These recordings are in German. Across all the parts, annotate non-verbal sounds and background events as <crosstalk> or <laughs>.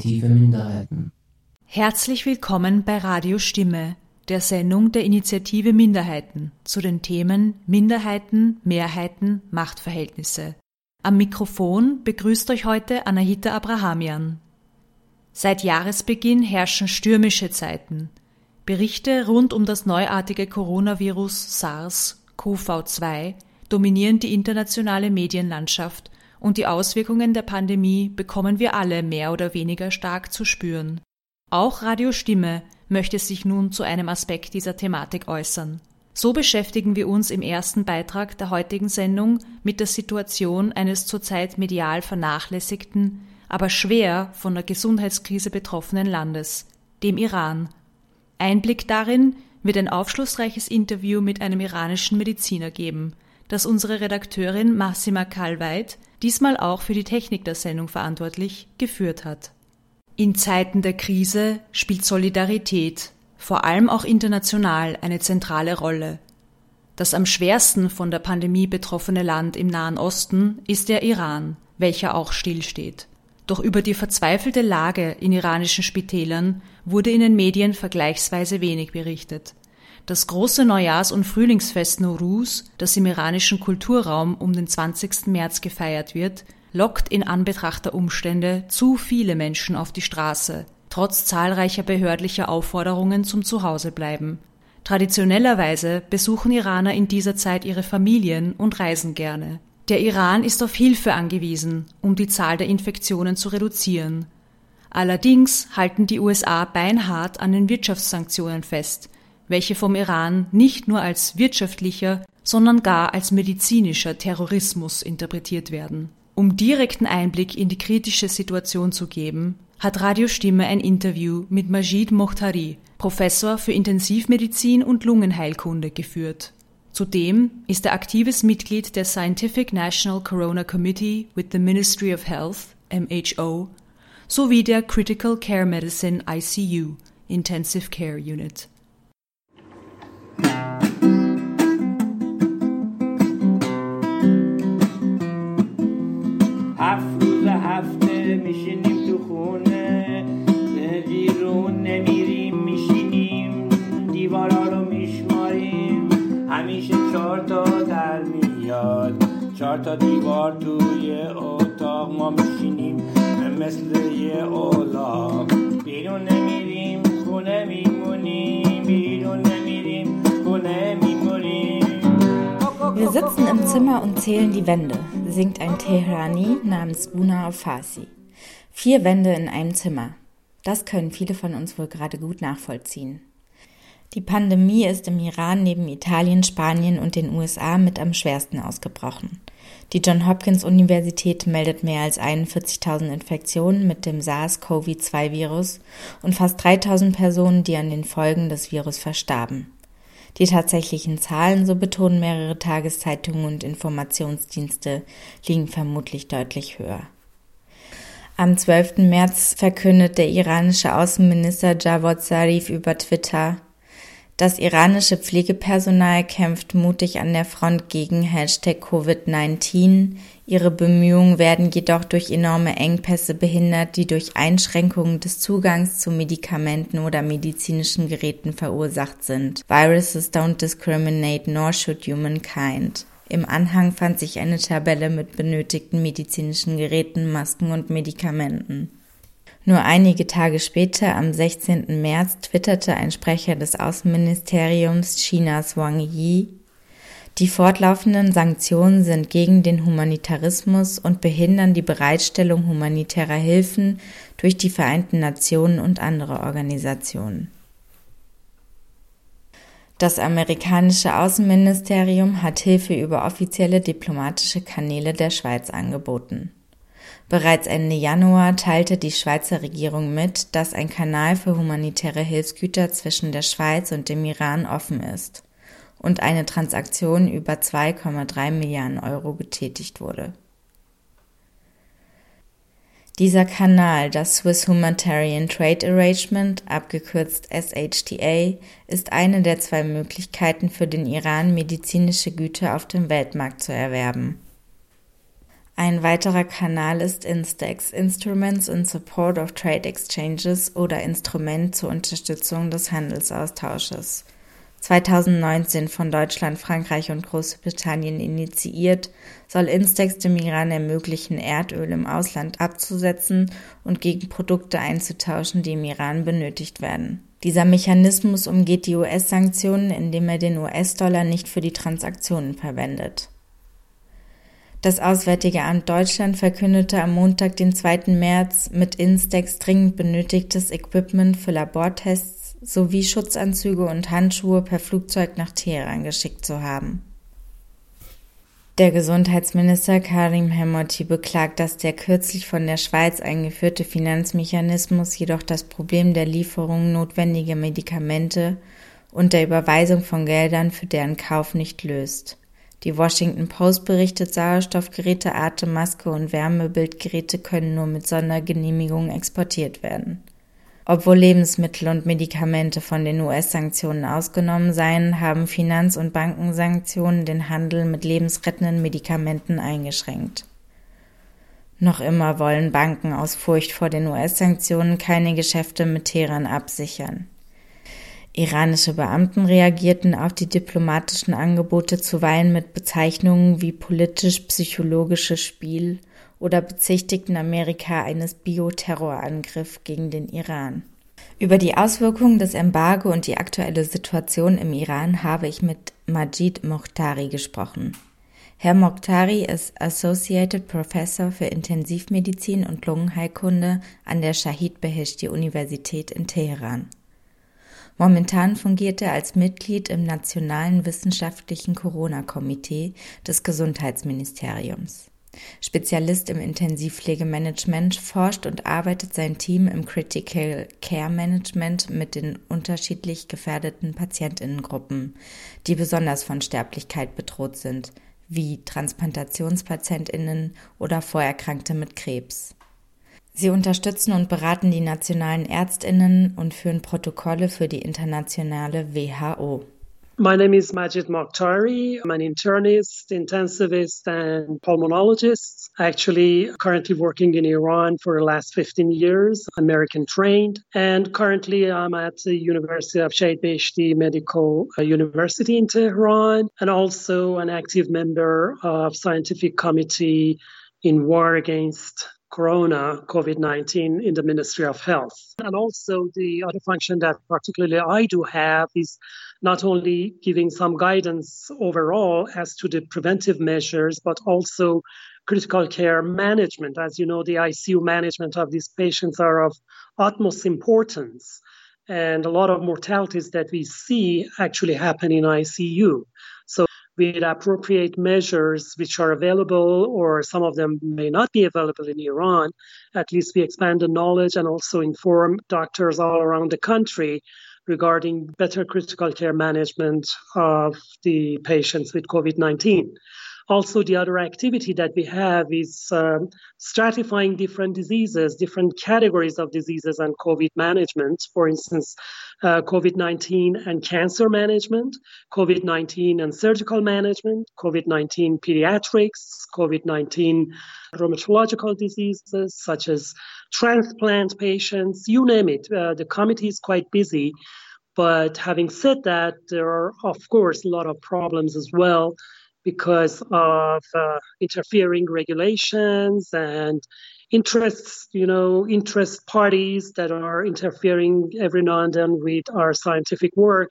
Initiative Minderheiten. Herzlich willkommen bei Radio Stimme, der Sendung der Initiative Minderheiten zu den Themen Minderheiten, Mehrheiten, Machtverhältnisse. Am Mikrofon begrüßt euch heute Anahita Abrahamian. Seit Jahresbeginn herrschen stürmische Zeiten. Berichte rund um das neuartige Coronavirus SARS-CoV-2 dominieren die internationale Medienlandschaft und die Auswirkungen der Pandemie bekommen wir alle mehr oder weniger stark zu spüren. Auch Radio Stimme möchte sich nun zu einem Aspekt dieser Thematik äußern. So beschäftigen wir uns im ersten Beitrag der heutigen Sendung mit der Situation eines zurzeit medial vernachlässigten, aber schwer von der Gesundheitskrise betroffenen Landes, dem Iran. Einblick darin wird ein aufschlussreiches Interview mit einem iranischen Mediziner geben, das unsere Redakteurin Massima Kalweit, diesmal auch für die Technik der Sendung verantwortlich, geführt hat. In Zeiten der Krise spielt Solidarität, vor allem auch international, eine zentrale Rolle. Das am schwersten von der Pandemie betroffene Land im Nahen Osten ist der Iran, welcher auch stillsteht. Doch über die verzweifelte Lage in iranischen Spitälern wurde in den Medien vergleichsweise wenig berichtet. Das große Neujahrs- und Frühlingsfest Nowruz, das im iranischen Kulturraum um den 20. März gefeiert wird, lockt in Anbetracht der Umstände zu viele Menschen auf die Straße, trotz zahlreicher behördlicher Aufforderungen zum Zuhausebleiben. Traditionellerweise besuchen Iraner in dieser Zeit ihre Familien und reisen gerne. Der Iran ist auf Hilfe angewiesen, um die Zahl der Infektionen zu reduzieren. Allerdings halten die USA beinhart an den Wirtschaftssanktionen fest, welche vom Iran nicht nur als wirtschaftlicher, sondern gar als medizinischer Terrorismus interpretiert werden. Um direkten Einblick in die kritische Situation zu geben, hat Radio Stimme ein Interview mit Majid Mohtari, Professor für Intensivmedizin und Lungenheilkunde, geführt. Zudem ist er aktives Mitglied der Scientific National Corona Committee with the Ministry of Health, MHO, sowie der Critical Care Medicine ICU, Intensive Care Unit. هفت روز هفته میشینیم تو خونه بیرون نمیریم میشینیم دیوارا رو میشماریم. همیشه چهار تا در میاد چهار تا دیوار توی اتاق ما میشینیم مثل یه اولاق بیرون نمیریم خونه میمونیم بیرون Wir sitzen im Zimmer und zählen die Wände, singt ein Teherani namens Buna Farsi. Vier Wände in einem Zimmer. Das können viele von uns wohl gerade gut nachvollziehen. Die Pandemie ist im Iran neben Italien, Spanien und den USA mit am schwersten ausgebrochen. Die John Hopkins Universität meldet mehr als 41.000 Infektionen mit dem SARS-CoV-2-Virus und fast 3.000 Personen, die an den Folgen des Virus verstarben. Die tatsächlichen Zahlen, so betonen mehrere Tageszeitungen und Informationsdienste, liegen vermutlich deutlich höher. Am 12. März verkündet der iranische Außenminister Javad Zarif über Twitter, das iranische Pflegepersonal kämpft mutig an der Front gegen Hashtag Covid-19. Ihre Bemühungen werden jedoch durch enorme Engpässe behindert, die durch Einschränkungen des Zugangs zu Medikamenten oder medizinischen Geräten verursacht sind. Viruses don't discriminate, nor should humankind. Im Anhang fand sich eine Tabelle mit benötigten medizinischen Geräten, Masken und Medikamenten. Nur einige Tage später, am 16. März, twitterte ein Sprecher des Außenministeriums Chinas Wang Yi, die fortlaufenden Sanktionen sind gegen den Humanitarismus und behindern die Bereitstellung humanitärer Hilfen durch die Vereinten Nationen und andere Organisationen. Das amerikanische Außenministerium hat Hilfe über offizielle diplomatische Kanäle der Schweiz angeboten. Bereits Ende Januar teilte die Schweizer Regierung mit, dass ein Kanal für humanitäre Hilfsgüter zwischen der Schweiz und dem Iran offen ist und eine Transaktion über 2,3 Milliarden Euro getätigt wurde. Dieser Kanal, das Swiss Humanitarian Trade Arrangement, abgekürzt SHTA, ist eine der zwei Möglichkeiten für den Iran, medizinische Güter auf dem Weltmarkt zu erwerben. Ein weiterer Kanal ist Instex, Instruments in Support of Trade Exchanges oder Instrument zur Unterstützung des Handelsaustausches. 2019 von Deutschland, Frankreich und Großbritannien initiiert, soll Instex dem Iran ermöglichen, Erdöl im Ausland abzusetzen und gegen Produkte einzutauschen, die im Iran benötigt werden. Dieser Mechanismus umgeht die US-Sanktionen, indem er den US-Dollar nicht für die Transaktionen verwendet. Das Auswärtige Amt Deutschland verkündete am Montag, den 2. März, mit Instex dringend benötigtes Equipment für Labortests sowie Schutzanzüge und Handschuhe per Flugzeug nach Teheran geschickt zu haben. Der Gesundheitsminister Karim Hemoti beklagt, dass der kürzlich von der Schweiz eingeführte Finanzmechanismus jedoch das Problem der Lieferung notwendiger Medikamente und der Überweisung von Geldern für deren Kauf nicht löst. Die Washington Post berichtet, Sauerstoffgeräte, Atemmaske und Wärmebildgeräte können nur mit Sondergenehmigung exportiert werden. Obwohl Lebensmittel und Medikamente von den US-Sanktionen ausgenommen seien, haben Finanz- und Bankensanktionen den Handel mit lebensrettenden Medikamenten eingeschränkt. Noch immer wollen Banken aus Furcht vor den US-Sanktionen keine Geschäfte mit Teheran absichern. Iranische Beamten reagierten auf die diplomatischen Angebote zuweilen mit Bezeichnungen wie politisch-psychologisches Spiel oder bezichtigten Amerika eines Bioterrorangriffs gegen den Iran. Über die Auswirkungen des Embargo und die aktuelle Situation im Iran habe ich mit Majid Mokhtari gesprochen. Herr Mokhtari ist Associated Professor für Intensivmedizin und Lungenheilkunde an der Shahid Beheshti Universität in Teheran. Momentan fungiert er als Mitglied im Nationalen Wissenschaftlichen Corona-Komitee des Gesundheitsministeriums. Spezialist im Intensivpflegemanagement forscht und arbeitet sein Team im Critical Care Management mit den unterschiedlich gefährdeten Patientinnengruppen, die besonders von Sterblichkeit bedroht sind, wie Transplantationspatientinnen oder Vorerkrankte mit Krebs. Sie unterstützen und beraten die nationalen Ärztinnen und führen Protokolle für die internationale WHO. My name is Majid Mokhtari. I'm an internist, intensivist, and pulmonologist. Actually, currently working in Iran for the last 15 years, American trained. And currently, I'm at the University of Shahid Beheshti Medical uh, University in Tehran, and also an active member of scientific committee in war against corona covid-19 in the ministry of health and also the other function that particularly i do have is not only giving some guidance overall as to the preventive measures but also critical care management. As you know the icu management of these patients are of utmost importance and a lot of mortalities that we see actually happen in icu so with appropriate measures which are available, or some of them may not be available in Iran, at least we expand the knowledge and also inform doctors all around the country regarding better critical care management of the patients with COVID 19. Also, the other activity that we have is um, stratifying different diseases, different categories of diseases and COVID management. For instance, uh, COVID 19 and cancer management, COVID 19 and surgical management, COVID 19 pediatrics, COVID 19 rheumatological diseases such as transplant patients, you name it. Uh, the committee is quite busy. But having said that, there are, of course, a lot of problems as well because of uh, interfering regulations and interests, you know, interest parties that are interfering every now and then with our scientific work.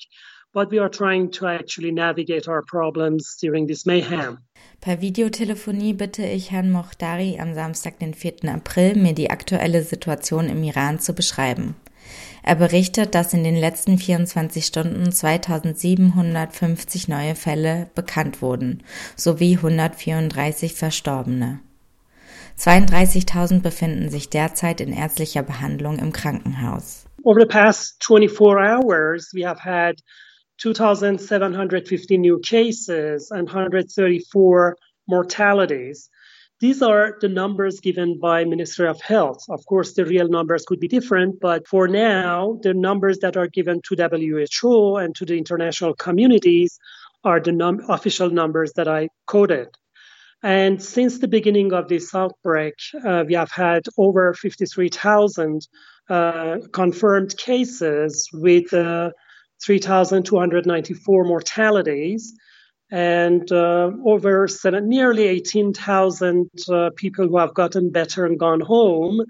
But we are trying to actually navigate our problems during this mayhem. Per Videotelefonie bitte ich Herrn Mochdari am Samstag, den 4. April, mir die aktuelle Situation im Iran zu beschreiben. Er berichtet, dass in den letzten 24 Stunden 2750 neue Fälle bekannt wurden, sowie 134 Verstorbene. 32.000 befinden sich derzeit in ärztlicher Behandlung im Krankenhaus. Over the past 24 hours, we have had 2,750 new cases and 134 mortalities. These are the numbers given by Ministry of Health. Of course, the real numbers could be different, but for now, the numbers that are given to WHO and to the international communities are the num- official numbers that I quoted. And since the beginning of this outbreak, uh, we have had over 53,000 uh, confirmed cases with uh, 3,294 mortalities and uh, over seven, nearly 18,000 uh, people who have gotten better and gone home.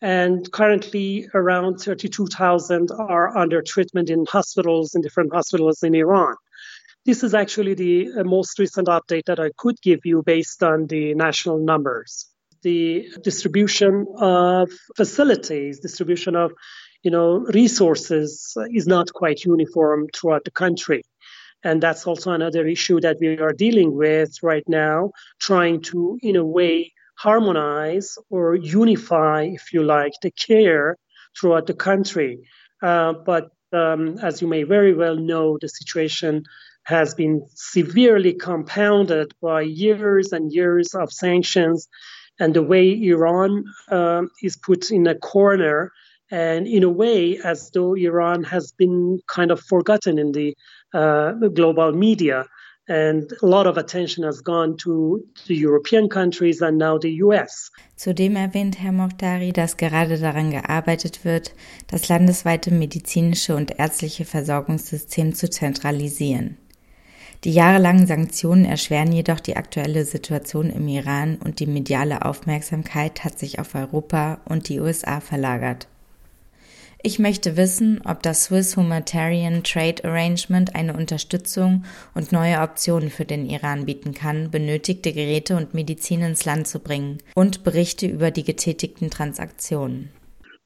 And currently, around 32,000 are under treatment in hospitals, in different hospitals in Iran. This is actually the uh, most recent update that I could give you based on the national numbers. The distribution of facilities, distribution of you know resources is not quite uniform throughout the country. And that's also another issue that we are dealing with right now, trying to, in a way, harmonize or unify, if you like, the care throughout the country. Uh, but um, as you may very well know, the situation has been severely compounded by years and years of sanctions and the way Iran um, is put in a corner and in a way as though Iran has been kind of forgotten in the uh, global media. And a lot of attention has gone to the European countries and now the US. Zudem erwähnt Herr Mochtari, dass gerade daran gearbeitet wird, das landesweite medizinische und ärztliche Versorgungssystem zu zentralisieren. Die jahrelangen Sanktionen erschweren jedoch die aktuelle Situation im Iran und die mediale Aufmerksamkeit hat sich auf Europa und die USA verlagert. Ich möchte wissen, ob das Swiss Humanitarian Trade Arrangement eine Unterstützung und neue Optionen für den Iran bieten kann, benötigte Geräte und Medizin ins Land zu bringen und Berichte über die getätigten Transaktionen.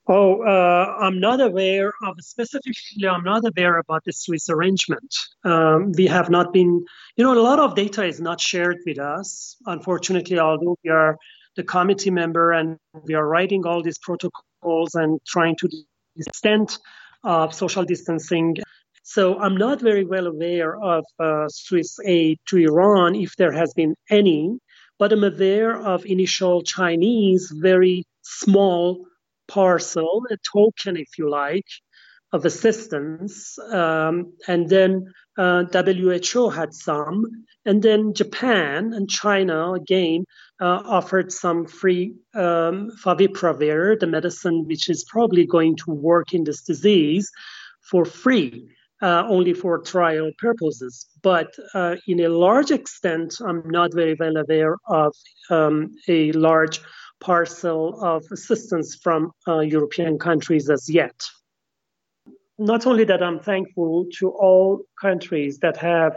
Oh, uh, I'm not aware of specifically. I'm not aware about the Swiss arrangement. Um, we have not been, you know, a lot of data is not shared with us. Unfortunately, although we are the committee member and we are writing all these protocols and trying to extent of social distancing. So I'm not very well aware of uh, Swiss aid to Iran, if there has been any, but I'm aware of initial Chinese, very small parcel, a token, if you like, of assistance. Um, and then uh, WHO had some. And then Japan and China, again, uh, offered some free um, favipiravir, the medicine which is probably going to work in this disease, for free. Uh, only for trial purposes. But uh, in a large extent, I'm not very well aware of um, a large parcel of assistance from uh, European countries as yet. Not only that, I'm thankful to all countries that have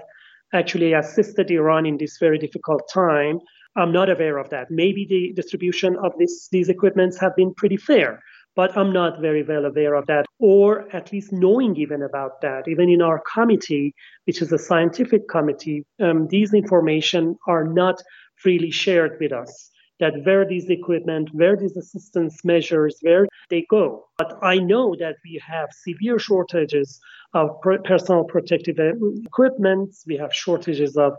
actually assisted Iran in this very difficult time, I'm not aware of that. Maybe the distribution of this, these equipments have been pretty fair, but I'm not very well aware of that, or at least knowing even about that. Even in our committee, which is a scientific committee, um, these information are not freely shared with us. That where these equipment, where these assistance measures, where they go. But I know that we have severe shortages of personal protective equipment. We have shortages of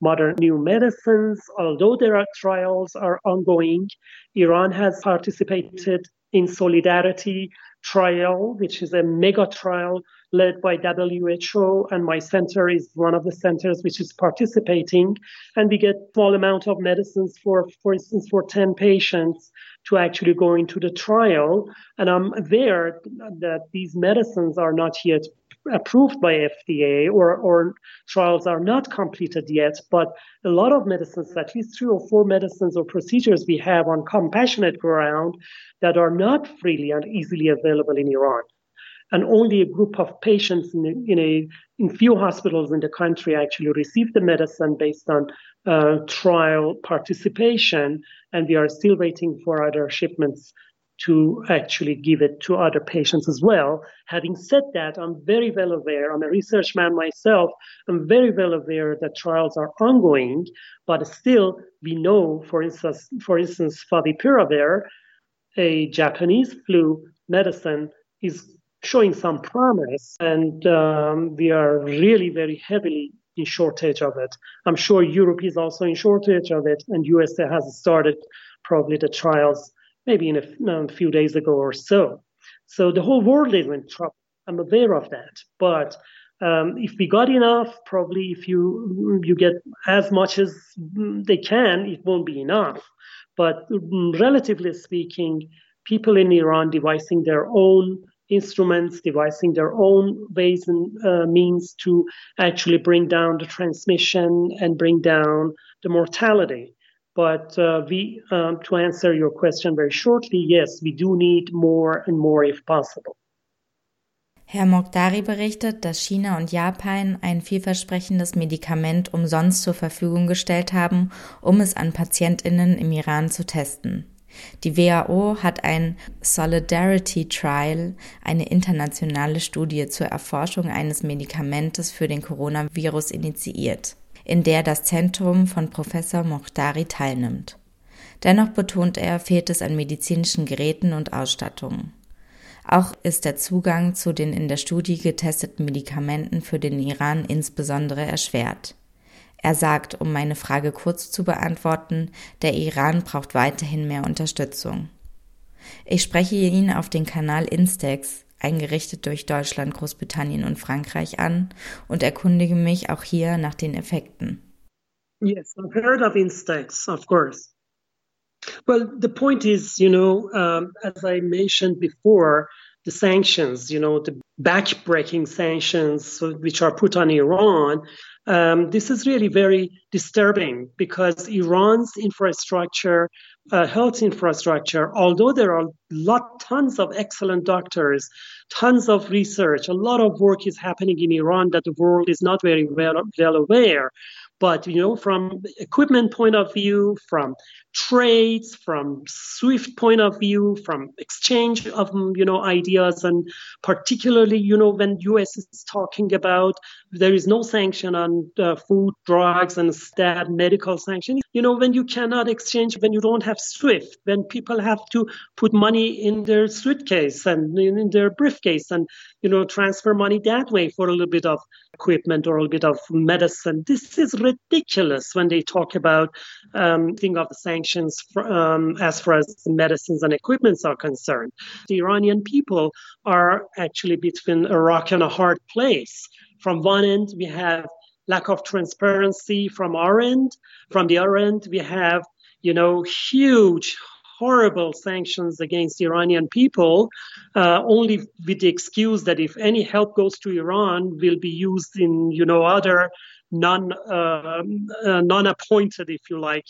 modern new medicines. Although there are trials are ongoing, Iran has participated in Solidarity trial, which is a mega trial led by WHO, and my center is one of the centers which is participating. And we get small amount of medicines for, for instance, for 10 patients to actually go into the trial. And I'm aware that these medicines are not yet approved by FDA or, or trials are not completed yet, but a lot of medicines, at least three or four medicines or procedures we have on compassionate ground that are not freely and easily available in Iran. And only a group of patients in, in a in few hospitals in the country actually receive the medicine based on uh, trial participation, and we are still waiting for other shipments to actually give it to other patients as well. Having said that, I'm very well aware, I'm a research man myself, I'm very well aware that trials are ongoing, but still we know, for instance, for instance, favipiravir, a Japanese flu medicine, is showing some promise, and um, we are really very heavily in shortage of it. I'm sure Europe is also in shortage of it, and USA has started probably the trials maybe in a, a few days ago or so. So the whole world is in trouble. I'm aware of that. But Um, if we got enough, probably if you you get as much as they can, it won't be enough. But relatively speaking, people in Iran devising their own instruments, devising their own ways and uh, means to actually bring down the transmission and bring down the mortality. But uh, we, um, to answer your question very shortly, yes, we do need more and more if possible. Herr Mokdari berichtet, dass China und Japan ein vielversprechendes Medikament umsonst zur Verfügung gestellt haben, um es an Patientinnen im Iran zu testen. Die WHO hat ein Solidarity Trial, eine internationale Studie zur Erforschung eines Medikamentes für den Coronavirus initiiert, in der das Zentrum von Professor Mokhtari teilnimmt. Dennoch betont er, fehlt es an medizinischen Geräten und Ausstattungen. Auch ist der Zugang zu den in der Studie getesteten Medikamenten für den Iran insbesondere erschwert. Er sagt, um meine Frage kurz zu beantworten, der Iran braucht weiterhin mehr Unterstützung. Ich spreche ihn auf den Kanal Instex, eingerichtet durch Deutschland, Großbritannien und Frankreich an und erkundige mich auch hier nach den Effekten. Yes, I've heard of Instex, of course. Well, the point is, you know, um, as I mentioned before, the sanctions, you know, the back-breaking sanctions which are put on Iran Um, this is really very disturbing because Iran's infrastructure, uh, health infrastructure, although there are lot, tons of excellent doctors, tons of research, a lot of work is happening in Iran that the world is not very well, well aware. But you know, from equipment point of view, from trades, from SWIFT point of view, from exchange of you know ideas, and particularly you know when U.S. is talking about there is no sanction on uh, food, drugs, and stat medical sanction. You know when you cannot exchange, when you don't have SWIFT, when people have to put money in their suitcase and in their briefcase, and you know transfer money that way for a little bit of equipment or a little bit of medicine. This is ridiculous when they talk about um, thing of the sanctions for, um, as far as medicines and equipments are concerned. The Iranian people are actually between a rock and a hard place. From one end, we have lack of transparency from our end. From the other end, we have, you know, huge horrible sanctions against Iranian people, uh, only with the excuse that if any help goes to Iran, will be used in you know other non uh, uh, non-appointed, if you like,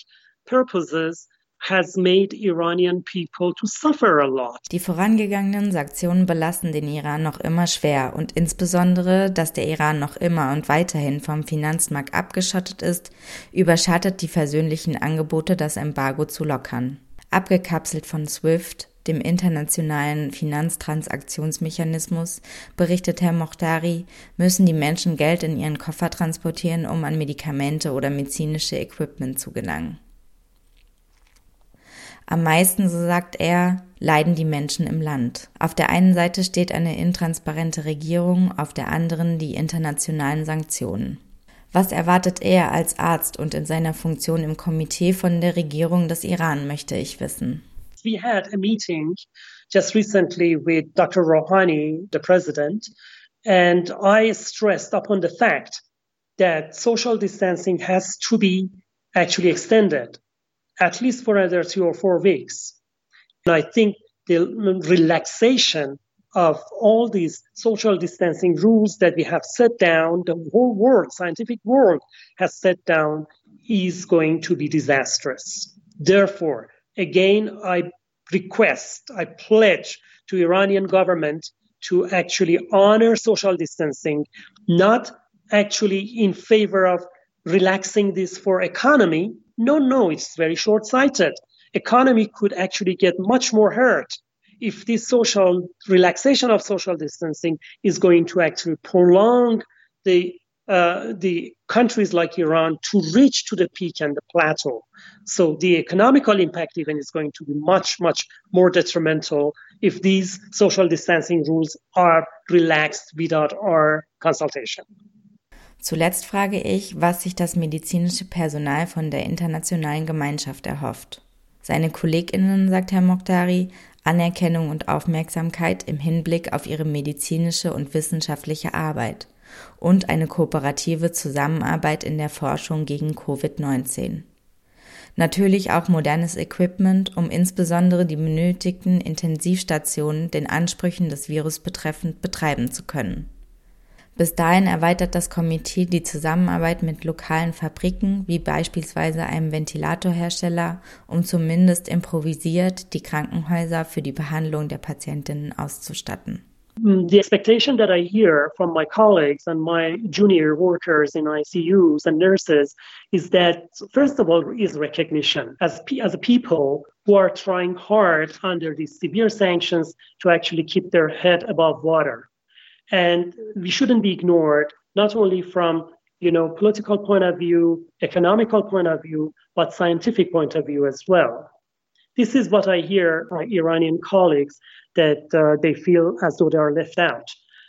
purposes. Has made Iranian people to suffer a lot. Die vorangegangenen Sanktionen belasten den Iran noch immer schwer und insbesondere, dass der Iran noch immer und weiterhin vom Finanzmarkt abgeschottet ist, überschattet die versöhnlichen Angebote, das Embargo zu lockern. Abgekapselt von SWIFT, dem internationalen Finanztransaktionsmechanismus, berichtet Herr Mochtari, müssen die Menschen Geld in ihren Koffer transportieren, um an Medikamente oder medizinische Equipment zu gelangen. Am meisten, so sagt er, leiden die Menschen im Land. Auf der einen Seite steht eine intransparente Regierung, auf der anderen die internationalen Sanktionen. Was erwartet er als Arzt und in seiner Funktion im Komitee von der Regierung des Iran, möchte ich wissen. We had a meeting just recently with Dr. Rouhani, the president, and I stressed upon the fact that social distancing has to be actually extended at least for another two or four weeks. And I think the relaxation of all these social distancing rules that we have set down, the whole world, scientific world has set down, is going to be disastrous. Therefore, again, I request, I pledge to Iranian government to actually honor social distancing, not actually in favor of relaxing this for economy. No, no, it's very short-sighted. Economy could actually get much more hurt if this social relaxation of social distancing is going to actually prolong the uh, the countries like Iran to reach to the peak and the plateau. So the economical impact even is going to be much, much more detrimental if these social distancing rules are relaxed without our consultation. Zuletzt frage ich, was sich das medizinische Personal von der internationalen Gemeinschaft erhofft. Seine KollegInnen, sagt Herr Mokhtari, Anerkennung und Aufmerksamkeit im Hinblick auf ihre medizinische und wissenschaftliche Arbeit und eine kooperative Zusammenarbeit in der Forschung gegen Covid-19. Natürlich auch modernes Equipment, um insbesondere die benötigten Intensivstationen den Ansprüchen des Virus betreffend betreiben zu können. Bis dahin erweitert das Komitee die Zusammenarbeit mit lokalen Fabriken, wie beispielsweise einem Ventilatorhersteller, um zumindest improvisiert die Krankenhäuser für die Behandlung der Patientinnen auszustatten. The expectation that I hear from my colleagues and my junior workers in ICUs and nurses is that, first of all, is recognition as, as a people who are trying hard under these severe sanctions to actually keep their head above water. And we shouldn't be ignored, not only from you know political point of view, economical point of view, but scientific point of view as well. This is what I hear my Iranian colleagues that uh, they feel as though they are left out.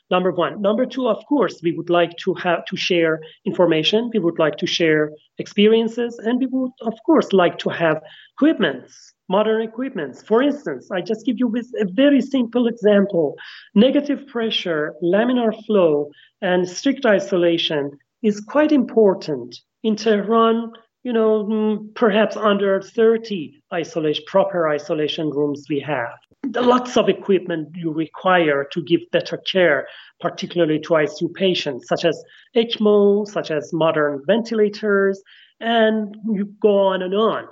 Number one. Number two, of course, we would like to have to share information. We would like to share experiences, and we would, of course, like to have equipments modern equipments. For instance, I just give you with a very simple example. Negative pressure, laminar flow, and strict isolation is quite important. In Tehran, you know, mm, perhaps under 30 isolation, proper isolation rooms we have. Lots of equipment you require to give better care, particularly to ICU patients, such as ECMO, such as modern ventilators, and you go on and on.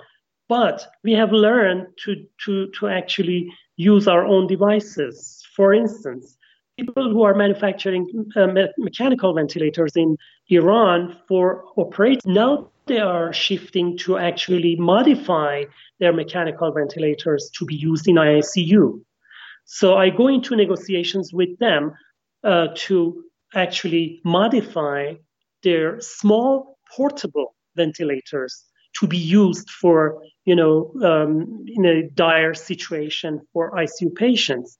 But we have learned to, to, to actually use our own devices. For instance, people who are manufacturing uh, me- mechanical ventilators in Iran for operate now they are shifting to actually modify their mechanical ventilators to be used in ICU. So I go into negotiations with them uh, to actually modify their small portable ventilators to be used for, you know, um, in a dire situation for ICU patients.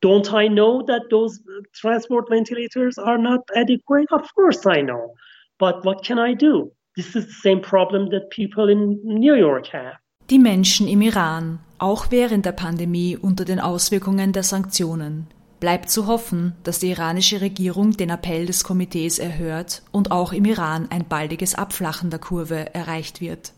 Don't I know that those transport ventilators are not adequate? Of course I know. But what can I do? This is the same problem that people in New York have. Die Menschen im Iran, auch während der Pandemie unter den Auswirkungen der Sanktionen. Bleibt zu hoffen, dass die iranische Regierung den Appell des Komitees erhört und auch im Iran ein baldiges Abflachen der Kurve erreicht wird.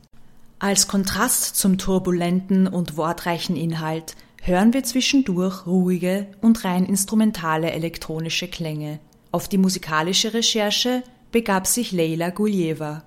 Als Kontrast zum turbulenten und wortreichen Inhalt hören wir zwischendurch ruhige und rein instrumentale elektronische Klänge. Auf die musikalische Recherche begab sich Leila Guljeva.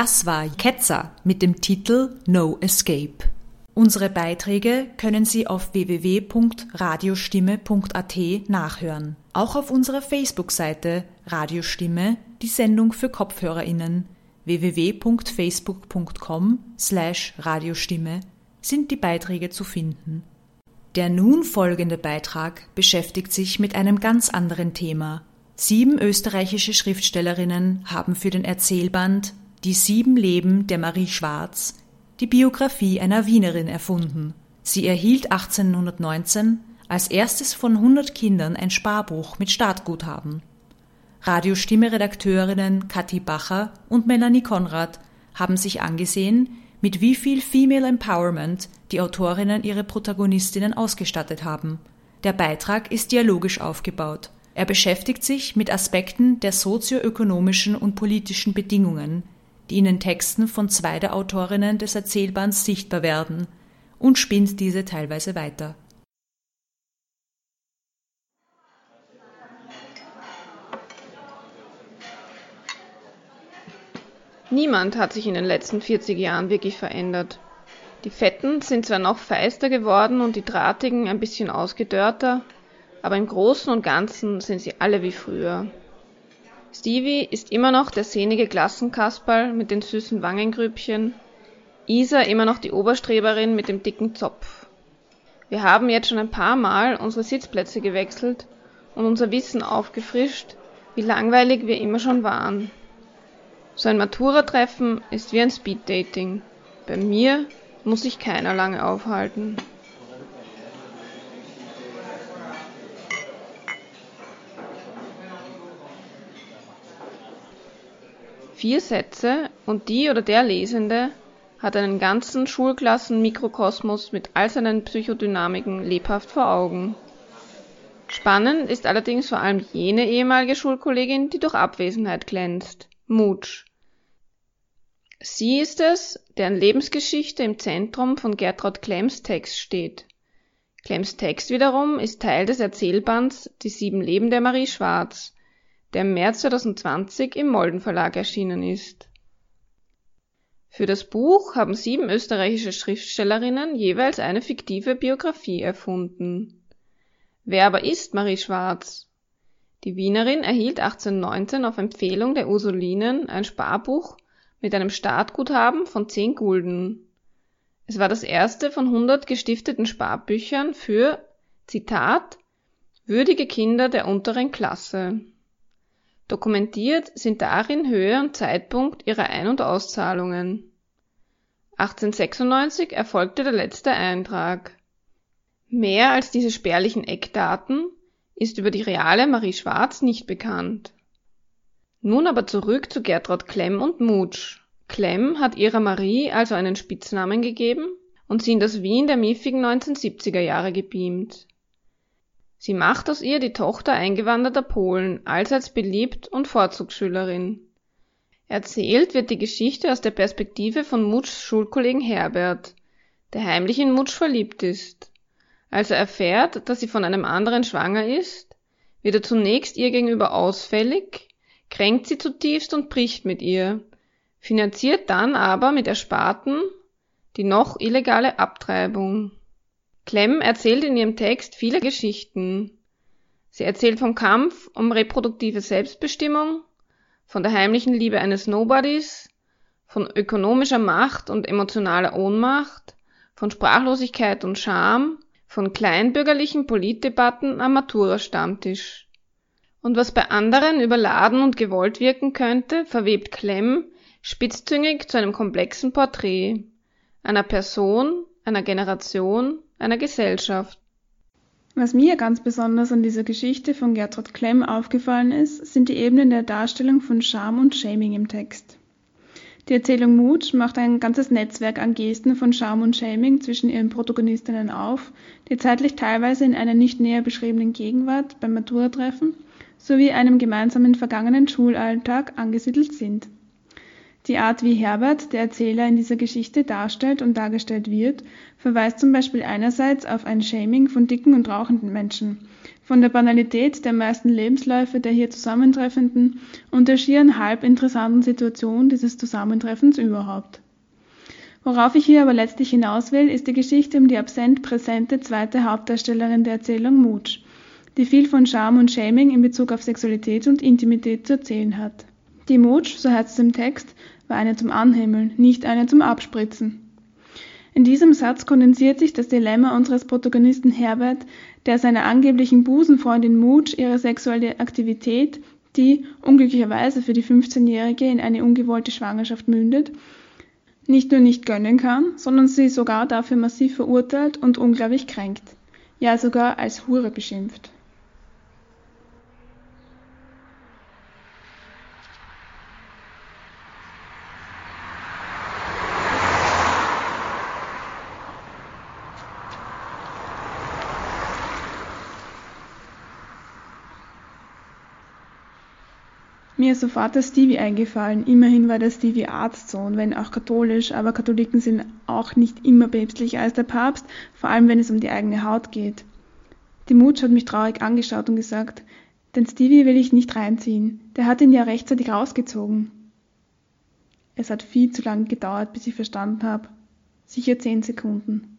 Das war Ketzer mit dem Titel No Escape. Unsere Beiträge können Sie auf www.radiostimme.at nachhören. Auch auf unserer Facebook-Seite Radiostimme, die Sendung für KopfhörerInnen www.facebook.com slash Radiostimme sind die Beiträge zu finden. Der nun folgende Beitrag beschäftigt sich mit einem ganz anderen Thema. Sieben österreichische Schriftstellerinnen haben für den Erzählband die sieben Leben der Marie Schwarz, die Biografie einer Wienerin erfunden. Sie erhielt 1819 als erstes von 100 Kindern ein Sparbuch mit Startguthaben. Radiostimme-Redakteurinnen Kathi Bacher und Melanie Konrad haben sich angesehen, mit wie viel Female Empowerment die Autorinnen ihre Protagonistinnen ausgestattet haben. Der Beitrag ist dialogisch aufgebaut. Er beschäftigt sich mit Aspekten der sozioökonomischen und politischen Bedingungen, die in den Texten von zwei der Autorinnen des Erzählbands sichtbar werden, und spinnt diese teilweise weiter. Niemand hat sich in den letzten 40 Jahren wirklich verändert. Die Fetten sind zwar noch feister geworden und die Drahtigen ein bisschen ausgedörrter, aber im Großen und Ganzen sind sie alle wie früher. Stevie ist immer noch der sehnige Klassenkasperl mit den süßen Wangengrübchen, Isa immer noch die Oberstreberin mit dem dicken Zopf. Wir haben jetzt schon ein paar Mal unsere Sitzplätze gewechselt und unser Wissen aufgefrischt, wie langweilig wir immer schon waren. So ein Matura-Treffen ist wie ein Speeddating. Bei mir muss sich keiner lange aufhalten. Vier Sätze und die oder der Lesende hat einen ganzen Schulklassen-Mikrokosmos mit all seinen Psychodynamiken lebhaft vor Augen. Spannend ist allerdings vor allem jene ehemalige Schulkollegin, die durch Abwesenheit glänzt. Mutsch. Sie ist es, deren Lebensgeschichte im Zentrum von Gertraud Klemms Text steht. Klemms Text wiederum ist Teil des Erzählbands Die sieben Leben der Marie Schwarz, der im März 2020 im Molden Verlag erschienen ist. Für das Buch haben sieben österreichische Schriftstellerinnen jeweils eine fiktive Biografie erfunden. Wer aber ist Marie Schwarz? Die Wienerin erhielt 1819 auf Empfehlung der Ursulinen ein Sparbuch mit einem Startguthaben von 10 Gulden. Es war das erste von 100 gestifteten Sparbüchern für, Zitat, würdige Kinder der unteren Klasse. Dokumentiert sind darin Höhe und Zeitpunkt ihrer Ein- und Auszahlungen. 1896 erfolgte der letzte Eintrag. Mehr als diese spärlichen Eckdaten ist über die reale Marie Schwarz nicht bekannt. Nun aber zurück zu Gertraud Klemm und Mutsch. Klemm hat ihrer Marie also einen Spitznamen gegeben und sie in das Wien der miffigen 1970er Jahre gebeamt. Sie macht aus ihr die Tochter eingewanderter Polen, allseits beliebt und Vorzugsschülerin. Erzählt wird die Geschichte aus der Perspektive von Mutschs Schulkollegen Herbert, der heimlich in Mutsch verliebt ist. Als er erfährt, dass sie von einem anderen schwanger ist, wird er zunächst ihr gegenüber ausfällig, kränkt sie zutiefst und bricht mit ihr, finanziert dann aber mit Ersparten die noch illegale Abtreibung. Klemm erzählt in ihrem Text viele Geschichten. Sie erzählt vom Kampf um reproduktive Selbstbestimmung, von der heimlichen Liebe eines Nobodies, von ökonomischer Macht und emotionaler Ohnmacht, von Sprachlosigkeit und Scham, von kleinbürgerlichen Politdebatten am Matura-Stammtisch. Und was bei anderen überladen und gewollt wirken könnte, verwebt Klemm spitzzüngig zu einem komplexen Porträt einer Person, einer Generation, einer Gesellschaft. Was mir ganz besonders an dieser Geschichte von Gertrud Klemm aufgefallen ist, sind die Ebenen der Darstellung von Scham und Shaming im Text. Die Erzählung Mut macht ein ganzes Netzwerk an Gesten von Scham und Shaming zwischen ihren Protagonistinnen auf, die zeitlich teilweise in einer nicht näher beschriebenen Gegenwart beim Matura-Treffen sowie einem gemeinsamen vergangenen Schulalltag angesiedelt sind. Die Art, wie Herbert, der Erzähler, in dieser Geschichte darstellt und dargestellt wird, verweist zum Beispiel einerseits auf ein Shaming von dicken und rauchenden Menschen, von der Banalität der meisten Lebensläufe der hier Zusammentreffenden und der schieren halb interessanten Situation dieses Zusammentreffens überhaupt. Worauf ich hier aber letztlich hinaus will, ist die Geschichte um die absent präsente zweite Hauptdarstellerin der Erzählung Mutsch, die viel von Scham und Shaming in Bezug auf Sexualität und Intimität zu erzählen hat. Die Mutsch, so heißt es im Text, war eine zum Anhimmeln, nicht eine zum Abspritzen. In diesem Satz kondensiert sich das Dilemma unseres Protagonisten Herbert, der seiner angeblichen Busenfreundin Mutsch ihre sexuelle Aktivität, die unglücklicherweise für die 15-Jährige in eine ungewollte Schwangerschaft mündet, nicht nur nicht gönnen kann, sondern sie sogar dafür massiv verurteilt und unglaublich kränkt, ja sogar als Hure beschimpft. Mir sofort der Stevie eingefallen. Immerhin war der Stevie Arztsohn, wenn auch katholisch, aber Katholiken sind auch nicht immer päpstlicher als der Papst, vor allem wenn es um die eigene Haut geht. Die Mutsch hat mich traurig angeschaut und gesagt, den Stevie will ich nicht reinziehen, der hat ihn ja rechtzeitig rausgezogen. Es hat viel zu lange gedauert, bis ich verstanden habe. Sicher zehn Sekunden.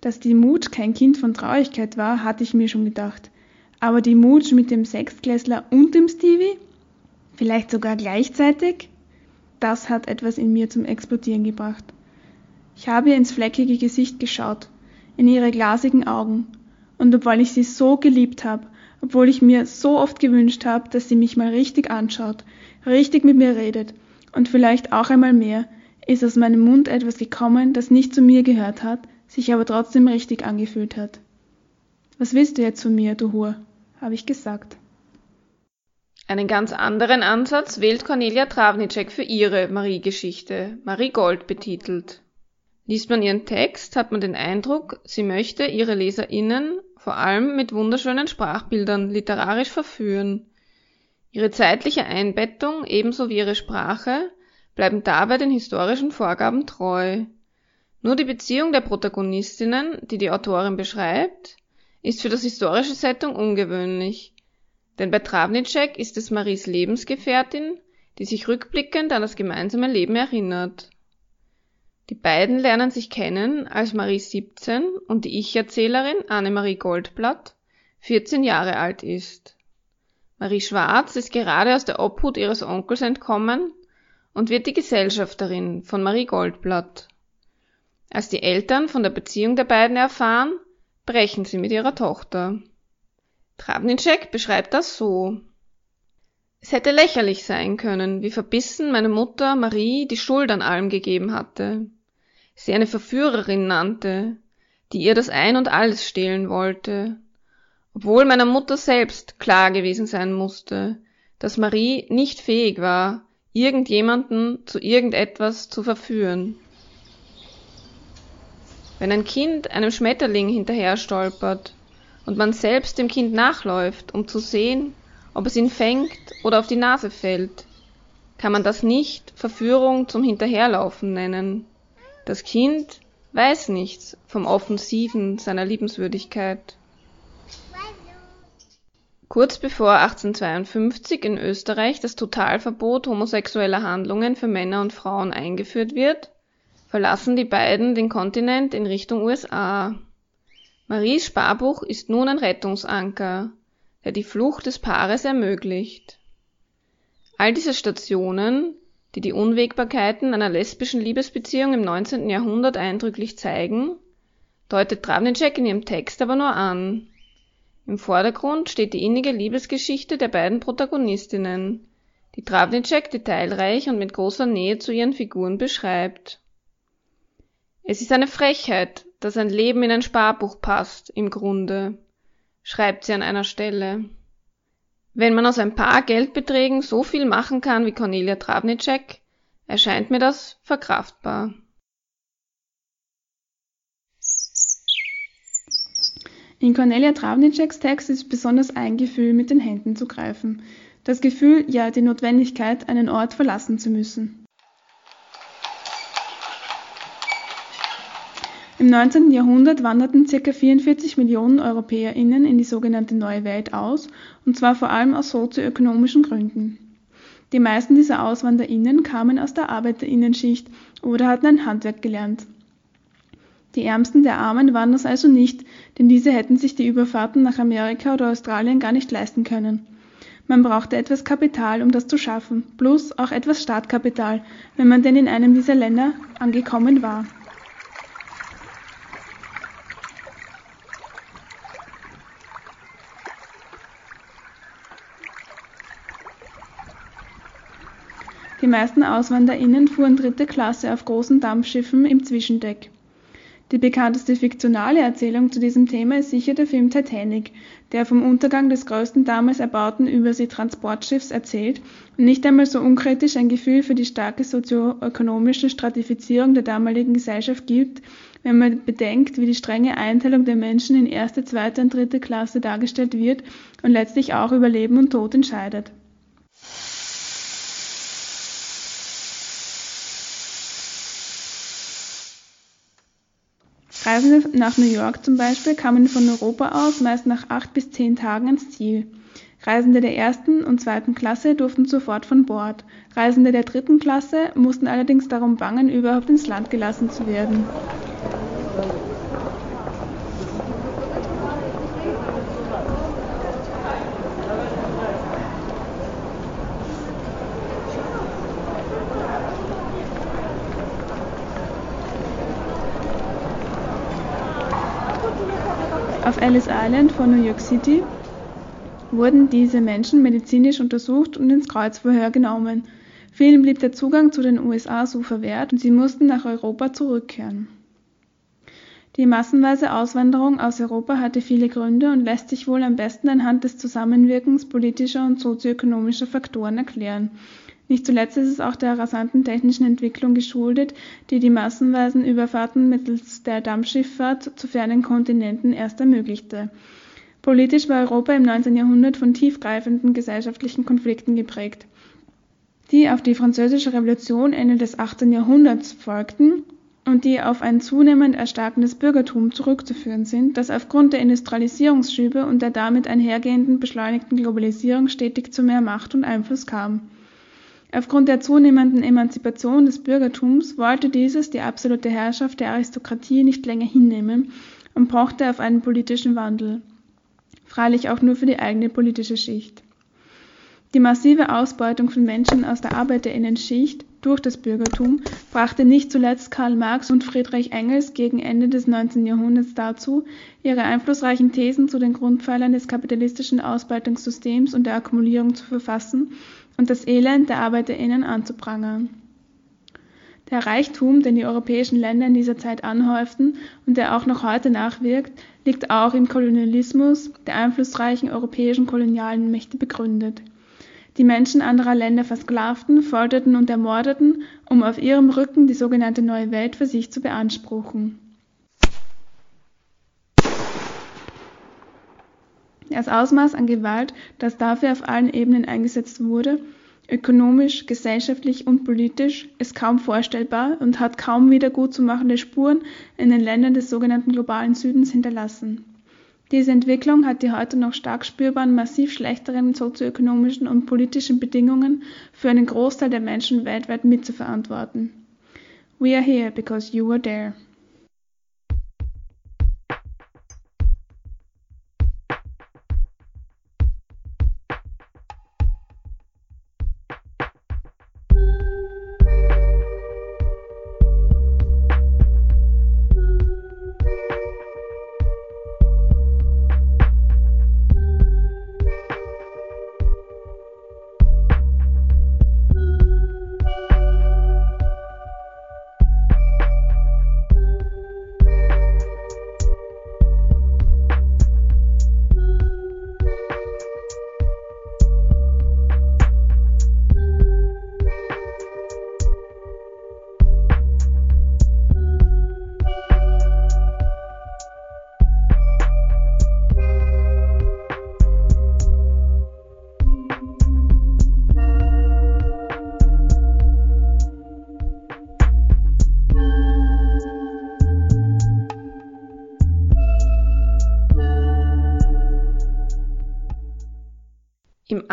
Dass die Mutsch kein Kind von Traurigkeit war, hatte ich mir schon gedacht. Aber die Mutsch mit dem Sechstklässler und dem Stevie? Vielleicht sogar gleichzeitig, das hat etwas in mir zum Explodieren gebracht. Ich habe ihr ins fleckige Gesicht geschaut, in ihre glasigen Augen, und obwohl ich sie so geliebt habe, obwohl ich mir so oft gewünscht habe, dass sie mich mal richtig anschaut, richtig mit mir redet und vielleicht auch einmal mehr, ist aus meinem Mund etwas gekommen, das nicht zu mir gehört hat, sich aber trotzdem richtig angefühlt hat. Was willst du jetzt von mir, du Hur? habe ich gesagt. Einen ganz anderen Ansatz wählt Cornelia Travnicek für ihre Marie-Geschichte, Marie Gold betitelt. Liest man ihren Text, hat man den Eindruck, sie möchte ihre LeserInnen vor allem mit wunderschönen Sprachbildern literarisch verführen. Ihre zeitliche Einbettung ebenso wie ihre Sprache bleiben dabei den historischen Vorgaben treu. Nur die Beziehung der Protagonistinnen, die die Autorin beschreibt, ist für das historische Setting ungewöhnlich denn bei Travnicek ist es Maries Lebensgefährtin, die sich rückblickend an das gemeinsame Leben erinnert. Die beiden lernen sich kennen, als Marie 17 und die Ich-Erzählerin Annemarie Goldblatt 14 Jahre alt ist. Marie Schwarz ist gerade aus der Obhut ihres Onkels entkommen und wird die Gesellschafterin von Marie Goldblatt. Als die Eltern von der Beziehung der beiden erfahren, brechen sie mit ihrer Tochter. Travnicek beschreibt das so. Es hätte lächerlich sein können, wie verbissen meine Mutter Marie die Schuld an allem gegeben hatte, sie eine Verführerin nannte, die ihr das Ein und alles stehlen wollte, obwohl meiner Mutter selbst klar gewesen sein musste, dass Marie nicht fähig war, irgendjemanden zu irgendetwas zu verführen. Wenn ein Kind einem Schmetterling hinterher stolpert, und man selbst dem Kind nachläuft, um zu sehen, ob es ihn fängt oder auf die Nase fällt, kann man das nicht Verführung zum Hinterherlaufen nennen. Das Kind weiß nichts vom Offensiven seiner Liebenswürdigkeit. Kurz bevor 1852 in Österreich das Totalverbot homosexueller Handlungen für Männer und Frauen eingeführt wird, verlassen die beiden den Kontinent in Richtung USA. Maries Sparbuch ist nun ein Rettungsanker, der die Flucht des Paares ermöglicht. All diese Stationen, die die Unwägbarkeiten einer lesbischen Liebesbeziehung im 19. Jahrhundert eindrücklich zeigen, deutet Travnicek in ihrem Text aber nur an. Im Vordergrund steht die innige Liebesgeschichte der beiden Protagonistinnen, die Travnicek detailreich und mit großer Nähe zu ihren Figuren beschreibt. Es ist eine Frechheit, dass ein Leben in ein Sparbuch passt, im Grunde, schreibt sie an einer Stelle. Wenn man aus ein paar Geldbeträgen so viel machen kann wie Cornelia Travnicek, erscheint mir das verkraftbar. In Cornelia Travniceks Text ist besonders ein Gefühl, mit den Händen zu greifen. Das Gefühl, ja die Notwendigkeit, einen Ort verlassen zu müssen. Im 19. Jahrhundert wanderten ca. 44 Millionen EuropäerInnen in die sogenannte Neue Welt aus, und zwar vor allem aus sozioökonomischen Gründen. Die meisten dieser AuswanderInnen kamen aus der ArbeiterInnenschicht oder hatten ein Handwerk gelernt. Die Ärmsten der Armen waren das also nicht, denn diese hätten sich die Überfahrten nach Amerika oder Australien gar nicht leisten können. Man brauchte etwas Kapital, um das zu schaffen, plus auch etwas Startkapital, wenn man denn in einem dieser Länder angekommen war. Die meisten AuswanderInnen fuhren dritte Klasse auf großen Dampfschiffen im Zwischendeck. Die bekannteste fiktionale Erzählung zu diesem Thema ist sicher der Film Titanic, der vom Untergang des größten damals erbauten Überseetransportschiffs erzählt und nicht einmal so unkritisch ein Gefühl für die starke sozioökonomische Stratifizierung der damaligen Gesellschaft gibt, wenn man bedenkt, wie die strenge Einteilung der Menschen in erste, zweite und dritte Klasse dargestellt wird und letztlich auch über Leben und Tod entscheidet. Reisende nach New York zum Beispiel kamen von Europa aus meist nach acht bis zehn Tagen ans Ziel. Reisende der ersten und zweiten Klasse durften sofort von Bord. Reisende der dritten Klasse mussten allerdings darum bangen, überhaupt ins Land gelassen zu werden. Ellis Island vor New York City wurden diese Menschen medizinisch untersucht und ins Kreuzverhör genommen. Vielen blieb der Zugang zu den USA so verwehrt und sie mussten nach Europa zurückkehren. Die massenweise Auswanderung aus Europa hatte viele Gründe und lässt sich wohl am besten anhand des Zusammenwirkens politischer und sozioökonomischer Faktoren erklären. Nicht zuletzt ist es auch der rasanten technischen Entwicklung geschuldet, die die massenweisen Überfahrten mittels der Dampfschifffahrt zu fernen Kontinenten erst ermöglichte. Politisch war Europa im 19. Jahrhundert von tiefgreifenden gesellschaftlichen Konflikten geprägt, die auf die Französische Revolution Ende des 18. Jahrhunderts folgten und die auf ein zunehmend erstarkendes Bürgertum zurückzuführen sind, das aufgrund der Industrialisierungsschübe und der damit einhergehenden beschleunigten Globalisierung stetig zu mehr Macht und Einfluss kam. Aufgrund der zunehmenden Emanzipation des Bürgertums wollte dieses die absolute Herrschaft der Aristokratie nicht länger hinnehmen und pochte auf einen politischen Wandel, freilich auch nur für die eigene politische Schicht. Die massive Ausbeutung von Menschen aus der Arbeiterinnenschicht durch das Bürgertum brachte nicht zuletzt Karl Marx und Friedrich Engels gegen Ende des 19. Jahrhunderts dazu, ihre einflussreichen Thesen zu den Grundpfeilern des kapitalistischen Ausbeutungssystems und der Akkumulierung zu verfassen und das Elend der Arbeiterinnen anzuprangern. Der Reichtum, den die europäischen Länder in dieser Zeit anhäuften und der auch noch heute nachwirkt, liegt auch im Kolonialismus der einflussreichen europäischen kolonialen Mächte begründet. Die Menschen anderer Länder versklavten, folterten und ermordeten, um auf ihrem Rücken die sogenannte Neue Welt für sich zu beanspruchen. Das Ausmaß an Gewalt, das dafür auf allen Ebenen eingesetzt wurde, ökonomisch, gesellschaftlich und politisch, ist kaum vorstellbar und hat kaum wiedergutzumachende Spuren in den Ländern des sogenannten globalen Südens hinterlassen. Diese Entwicklung hat die heute noch stark spürbaren, massiv schlechteren sozioökonomischen und politischen Bedingungen für einen Großteil der Menschen weltweit mitzuverantworten. We are here because you were there.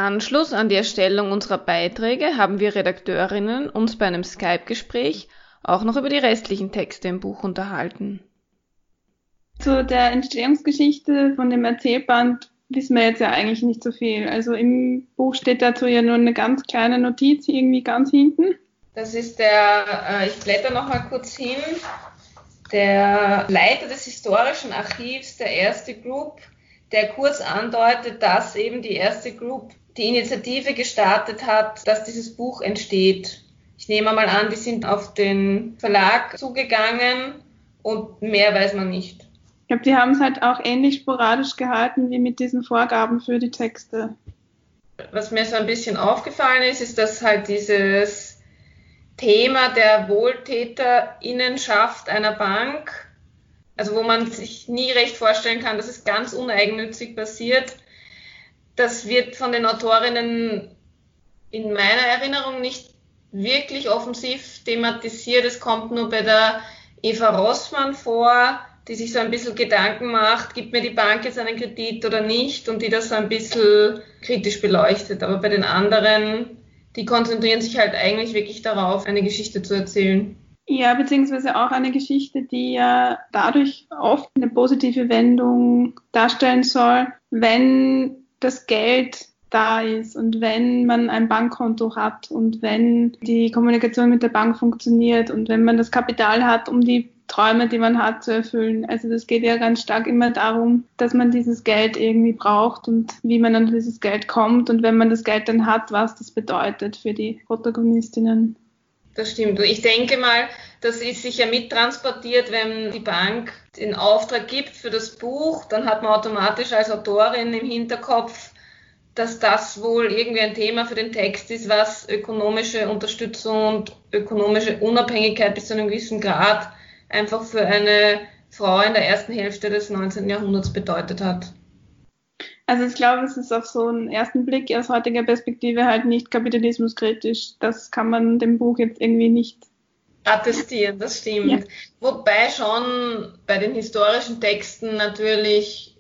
Anschluss an die Erstellung unserer Beiträge haben wir Redakteurinnen uns bei einem Skype-Gespräch auch noch über die restlichen Texte im Buch unterhalten. Zu der Entstehungsgeschichte von dem Erzählband wissen wir jetzt ja eigentlich nicht so viel. Also im Buch steht dazu ja nur eine ganz kleine Notiz irgendwie ganz hinten. Das ist der, äh, ich blätter noch mal kurz hin, der Leiter des historischen Archivs der erste Group, der kurz andeutet, dass eben die erste Group die Initiative gestartet hat, dass dieses Buch entsteht. Ich nehme mal an, die sind auf den Verlag zugegangen und mehr weiß man nicht. Ich glaube, die haben es halt auch ähnlich sporadisch gehalten wie mit diesen Vorgaben für die Texte. Was mir so ein bisschen aufgefallen ist, ist, dass halt dieses Thema der Wohltäterinnenschaft einer Bank, also wo man sich nie recht vorstellen kann, dass es ganz uneigennützig passiert, das wird von den Autorinnen in meiner Erinnerung nicht wirklich offensiv thematisiert. Es kommt nur bei der Eva Rossmann vor, die sich so ein bisschen Gedanken macht, gibt mir die Bank jetzt einen Kredit oder nicht und die das so ein bisschen kritisch beleuchtet. Aber bei den anderen, die konzentrieren sich halt eigentlich wirklich darauf, eine Geschichte zu erzählen. Ja, beziehungsweise auch eine Geschichte, die ja dadurch oft eine positive Wendung darstellen soll, wenn das Geld da ist und wenn man ein Bankkonto hat und wenn die Kommunikation mit der Bank funktioniert und wenn man das Kapital hat, um die Träume, die man hat, zu erfüllen. Also das geht ja ganz stark immer darum, dass man dieses Geld irgendwie braucht und wie man an dieses Geld kommt und wenn man das Geld dann hat, was das bedeutet für die Protagonistinnen. Das stimmt. Ich denke mal, das ist sicher mittransportiert, wenn die Bank den Auftrag gibt für das Buch, dann hat man automatisch als Autorin im Hinterkopf, dass das wohl irgendwie ein Thema für den Text ist, was ökonomische Unterstützung und ökonomische Unabhängigkeit bis zu einem gewissen Grad einfach für eine Frau in der ersten Hälfte des 19. Jahrhunderts bedeutet hat. Also ich glaube, es ist auf so einen ersten Blick aus heutiger Perspektive halt nicht kapitalismuskritisch. Das kann man dem Buch jetzt irgendwie nicht attestieren, das stimmt. Ja. Wobei schon bei den historischen Texten natürlich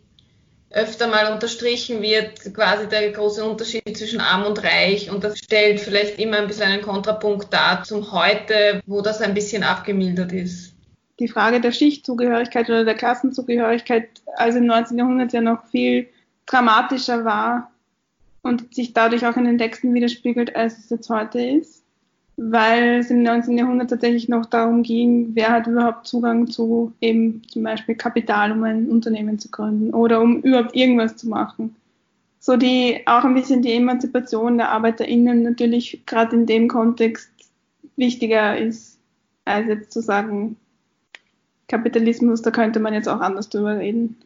öfter mal unterstrichen wird, quasi der große Unterschied zwischen arm und reich. Und das stellt vielleicht immer ein bisschen einen Kontrapunkt dar zum heute, wo das ein bisschen abgemildert ist. Die Frage der Schichtzugehörigkeit oder der Klassenzugehörigkeit, also im 19. Jahrhundert ja noch viel dramatischer war und sich dadurch auch in den Texten widerspiegelt, als es jetzt heute ist, weil es im 19. Jahrhundert tatsächlich noch darum ging, wer hat überhaupt Zugang zu eben zum Beispiel Kapital, um ein Unternehmen zu gründen oder um überhaupt irgendwas zu machen. So die auch ein bisschen die Emanzipation der ArbeiterInnen natürlich gerade in dem Kontext wichtiger ist, als jetzt zu sagen, Kapitalismus, da könnte man jetzt auch anders drüber reden.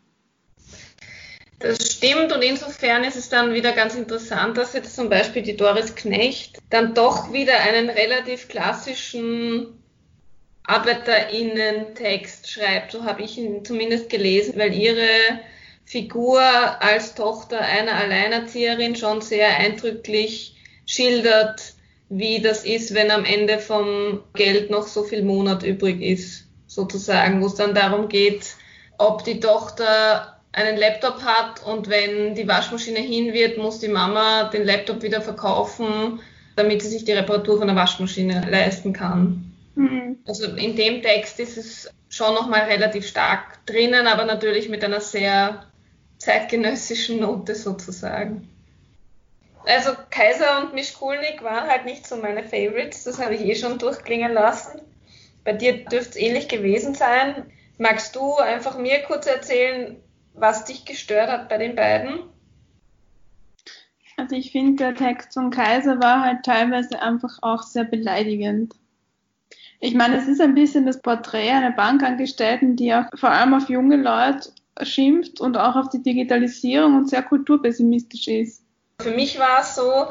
Das stimmt und insofern ist es dann wieder ganz interessant, dass jetzt zum Beispiel die Doris Knecht dann doch wieder einen relativ klassischen ArbeiterInnen-Text schreibt. So habe ich ihn zumindest gelesen, weil ihre Figur als Tochter einer Alleinerzieherin schon sehr eindrücklich schildert, wie das ist, wenn am Ende vom Geld noch so viel Monat übrig ist, sozusagen, wo es dann darum geht, ob die Tochter einen Laptop hat und wenn die Waschmaschine hin wird, muss die Mama den Laptop wieder verkaufen, damit sie sich die Reparatur von der Waschmaschine leisten kann. Mhm. Also in dem Text ist es schon nochmal relativ stark drinnen, aber natürlich mit einer sehr zeitgenössischen Note sozusagen. Also Kaiser und Mischkulnik waren halt nicht so meine Favorites, das habe ich eh schon durchklingen lassen. Bei dir dürfte es ähnlich gewesen sein. Magst du einfach mir kurz erzählen, was dich gestört hat bei den beiden? Also ich finde, der Text von Kaiser war halt teilweise einfach auch sehr beleidigend. Ich meine, es ist ein bisschen das Porträt einer Bankangestellten, die auch vor allem auf junge Leute schimpft und auch auf die Digitalisierung und sehr kulturpessimistisch ist. Für mich war es so,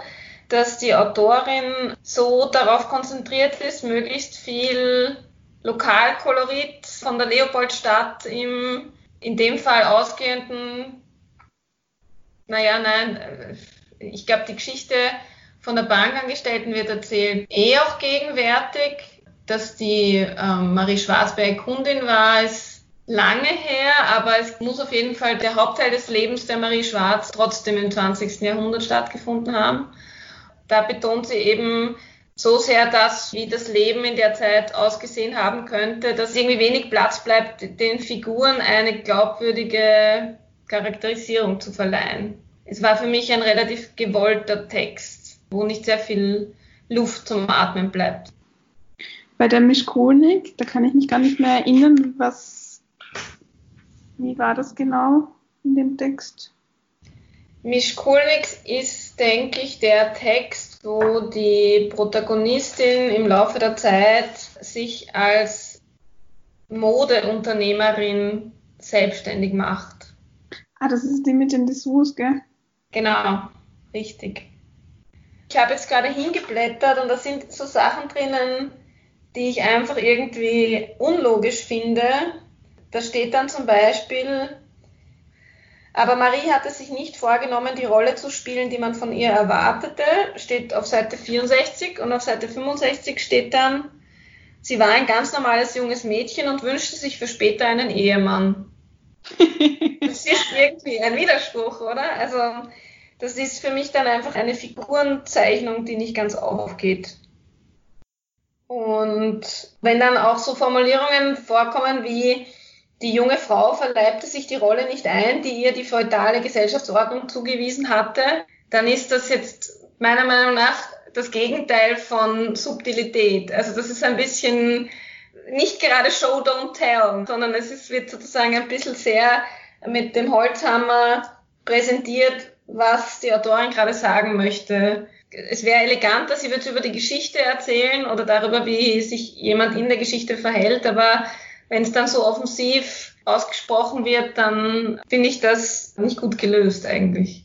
dass die Autorin so darauf konzentriert ist, möglichst viel Lokalkolorit von der Leopoldstadt im in dem Fall ausgehenden, naja, nein, ich glaube, die Geschichte von der Bankangestellten wird erzählt, eh auch gegenwärtig, dass die ähm, Marie Schwarzberg Kundin war, ist lange her, aber es muss auf jeden Fall der Hauptteil des Lebens der Marie Schwarz trotzdem im 20. Jahrhundert stattgefunden haben. Da betont sie eben so sehr das, wie das Leben in der Zeit ausgesehen haben könnte, dass irgendwie wenig Platz bleibt, den Figuren eine glaubwürdige Charakterisierung zu verleihen. Es war für mich ein relativ gewollter Text, wo nicht sehr viel Luft zum Atmen bleibt. Bei der Mischkolnik, da kann ich mich gar nicht mehr erinnern, was, wie war das genau in dem Text? Mischkolnik ist, denke ich, der Text, wo die Protagonistin im Laufe der Zeit sich als Modeunternehmerin selbstständig macht. Ah, das ist die mit den Dessous, gell? Genau, richtig. Ich habe jetzt gerade hingeblättert und da sind so Sachen drinnen, die ich einfach irgendwie unlogisch finde. Da steht dann zum Beispiel, aber Marie hatte sich nicht vorgenommen, die Rolle zu spielen, die man von ihr erwartete, steht auf Seite 64 und auf Seite 65 steht dann, sie war ein ganz normales junges Mädchen und wünschte sich für später einen Ehemann. <laughs> das ist irgendwie ein Widerspruch, oder? Also das ist für mich dann einfach eine Figurenzeichnung, die nicht ganz aufgeht. Und wenn dann auch so Formulierungen vorkommen wie die junge Frau verleibte sich die Rolle nicht ein, die ihr die feudale Gesellschaftsordnung zugewiesen hatte, dann ist das jetzt meiner Meinung nach das Gegenteil von Subtilität. Also das ist ein bisschen nicht gerade Show Don't Tell, sondern es ist, wird sozusagen ein bisschen sehr mit dem Holzhammer präsentiert, was die Autorin gerade sagen möchte. Es wäre eleganter, sie würde über die Geschichte erzählen oder darüber, wie sich jemand in der Geschichte verhält, aber wenn es dann so offensiv ausgesprochen wird, dann finde ich das nicht gut gelöst eigentlich.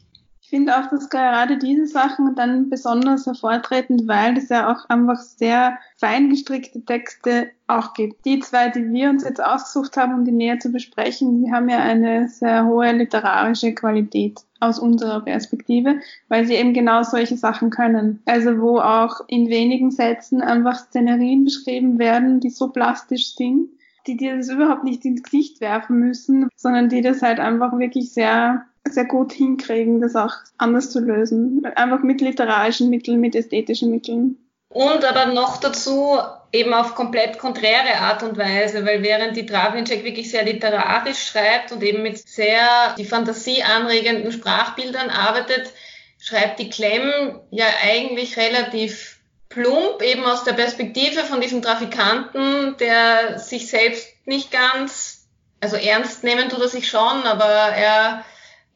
Ich finde auch, dass gerade diese Sachen dann besonders hervortreten, weil es ja auch einfach sehr fein gestrickte Texte auch gibt. Die zwei, die wir uns jetzt ausgesucht haben, um die näher zu besprechen, die haben ja eine sehr hohe literarische Qualität aus unserer Perspektive, weil sie eben genau solche Sachen können. Also wo auch in wenigen Sätzen einfach Szenerien beschrieben werden, die so plastisch sind, die dir das überhaupt nicht ins Gesicht werfen müssen, sondern die das halt einfach wirklich sehr sehr gut hinkriegen, das auch anders zu lösen. Einfach mit literarischen Mitteln, mit ästhetischen Mitteln. Und aber noch dazu eben auf komplett konträre Art und Weise, weil während die Travnicek wirklich sehr literarisch schreibt und eben mit sehr die Fantasie anregenden Sprachbildern arbeitet, schreibt die Klemm ja eigentlich relativ plump, eben aus der Perspektive von diesem Trafikanten, der sich selbst nicht ganz, also ernst nehmen tut er sich schon, aber er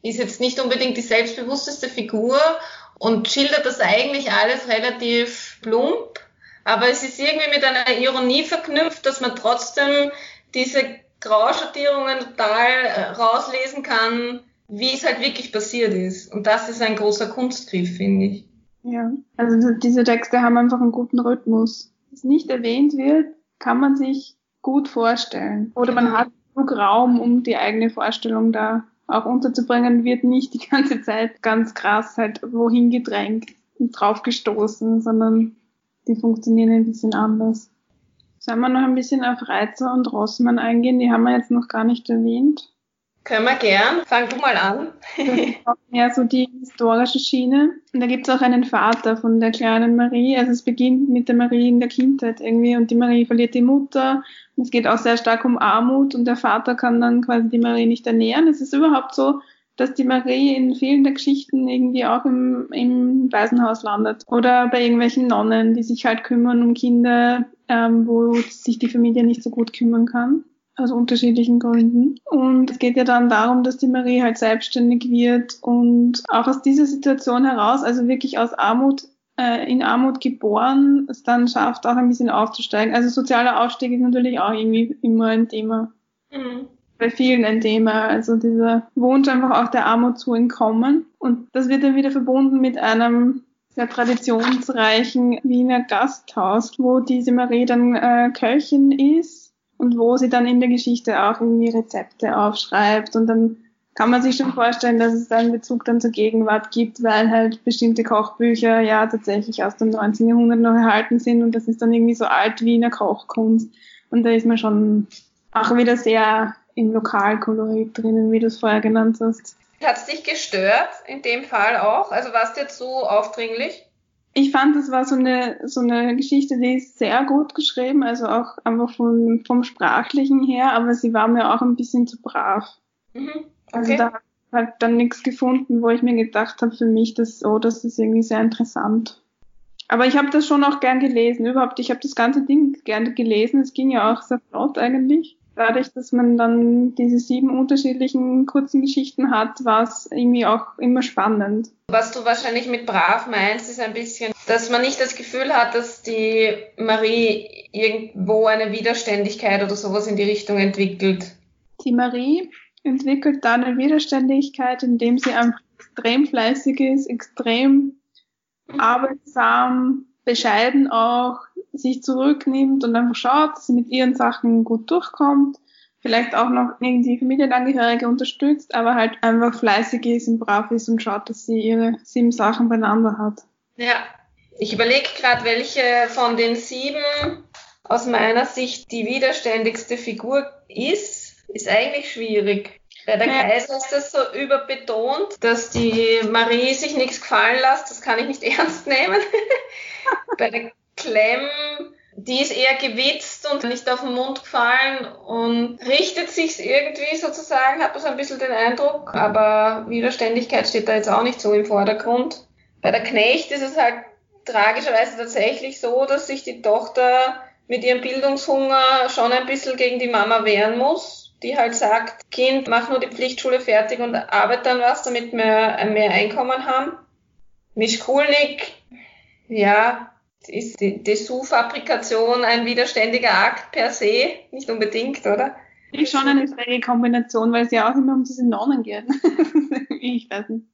ist jetzt nicht unbedingt die selbstbewussteste Figur und schildert das eigentlich alles relativ plump, aber es ist irgendwie mit einer Ironie verknüpft, dass man trotzdem diese Grauschattierungen total äh, rauslesen kann, wie es halt wirklich passiert ist. Und das ist ein großer Kunstgriff, finde ich. Ja, also diese Texte haben einfach einen guten Rhythmus. Was nicht erwähnt wird, kann man sich gut vorstellen. Oder man hat genug Raum, um die eigene Vorstellung da auch unterzubringen, wird nicht die <laughs> ganze Zeit ganz krass halt wohin gedrängt und draufgestoßen, sondern die funktionieren ein bisschen anders. Sollen wir noch ein bisschen auf Reizer und Rossmann eingehen? Die haben wir jetzt noch gar nicht erwähnt. Können wir gern. Fang du mal an. ja, so die historische Schiene. Und da gibt es auch einen Vater von der kleinen Marie. Also es beginnt mit der Marie in der Kindheit irgendwie und die Marie verliert die Mutter. Und es geht auch sehr stark um Armut und der Vater kann dann quasi die Marie nicht ernähren. Es ist überhaupt so, dass die Marie in vielen der Geschichten irgendwie auch im, im Waisenhaus landet. Oder bei irgendwelchen Nonnen, die sich halt kümmern um Kinder, ähm, wo sich die Familie nicht so gut kümmern kann aus unterschiedlichen Gründen. Und es geht ja dann darum, dass die Marie halt selbstständig wird und auch aus dieser Situation heraus, also wirklich aus Armut, äh, in Armut geboren, es dann schafft, auch ein bisschen aufzusteigen. Also sozialer Aufstieg ist natürlich auch irgendwie immer ein Thema. Mhm. Bei vielen ein Thema. Also dieser Wunsch einfach auch der Armut zu entkommen. Und das wird dann wieder verbunden mit einem sehr traditionsreichen Wiener Gasthaus, wo diese Marie dann äh, Köchin ist und wo sie dann in der Geschichte auch irgendwie Rezepte aufschreibt und dann kann man sich schon vorstellen, dass es da einen Bezug dann zur Gegenwart gibt, weil halt bestimmte Kochbücher ja tatsächlich aus dem 19. Jahrhundert noch erhalten sind und das ist dann irgendwie so alt wie eine Kochkunst und da ist man schon auch wieder sehr im Lokalkolorit drinnen, wie du es vorher genannt hast. Hat es dich gestört in dem Fall auch? Also war es dir zu aufdringlich? Ich fand, es war so eine, so eine Geschichte, die ist sehr gut geschrieben, also auch einfach vom, vom Sprachlichen her, aber sie war mir auch ein bisschen zu brav. Mhm. Also okay. Also da habe ich halt dann nichts gefunden, wo ich mir gedacht habe, für mich, das, oh, das ist irgendwie sehr interessant. Aber ich habe das schon auch gern gelesen. Überhaupt, ich habe das ganze Ding gern gelesen. Es ging ja auch sehr flott eigentlich. Dadurch, dass man dann diese sieben unterschiedlichen kurzen Geschichten hat, war es irgendwie auch immer spannend. Was du wahrscheinlich mit brav meinst, ist ein bisschen, dass man nicht das Gefühl hat, dass die Marie irgendwo eine Widerständigkeit oder sowas in die Richtung entwickelt. Die Marie entwickelt da eine Widerständigkeit, indem sie einfach extrem fleißig ist, extrem arbeitsam, bescheiden auch, sich zurücknimmt und einfach schaut, dass sie mit ihren Sachen gut durchkommt, vielleicht auch noch irgendwie Familienangehörige unterstützt, aber halt einfach fleißig ist und brav ist und schaut, dass sie ihre sieben Sachen beieinander hat. Ja, ich überlege gerade, welche von den sieben aus meiner Sicht die widerständigste Figur ist. Ist eigentlich schwierig. Bei der Kaiser ist das so überbetont, dass die Marie sich nichts gefallen lässt. Das kann ich nicht <laughs> ernst nehmen. Bei der Clem, die ist eher gewitzt und nicht auf den Mund gefallen und richtet sich irgendwie sozusagen, hat man so ein bisschen den Eindruck. Aber Widerständigkeit steht da jetzt auch nicht so im Vordergrund. Bei der Knecht ist es halt tragischerweise tatsächlich so, dass sich die Tochter mit ihrem Bildungshunger schon ein bisschen gegen die Mama wehren muss die halt sagt, Kind, mach nur die Pflichtschule fertig und arbeite dann was, damit wir mehr Einkommen haben. Mischkulnik, ja, ist die Dessous-Fabrikation ein widerständiger Akt per se? Nicht unbedingt, oder? Ist schon eine strenge Kombination, weil es ja auch immer um diese Nonnen geht. <laughs> ich weiß nicht.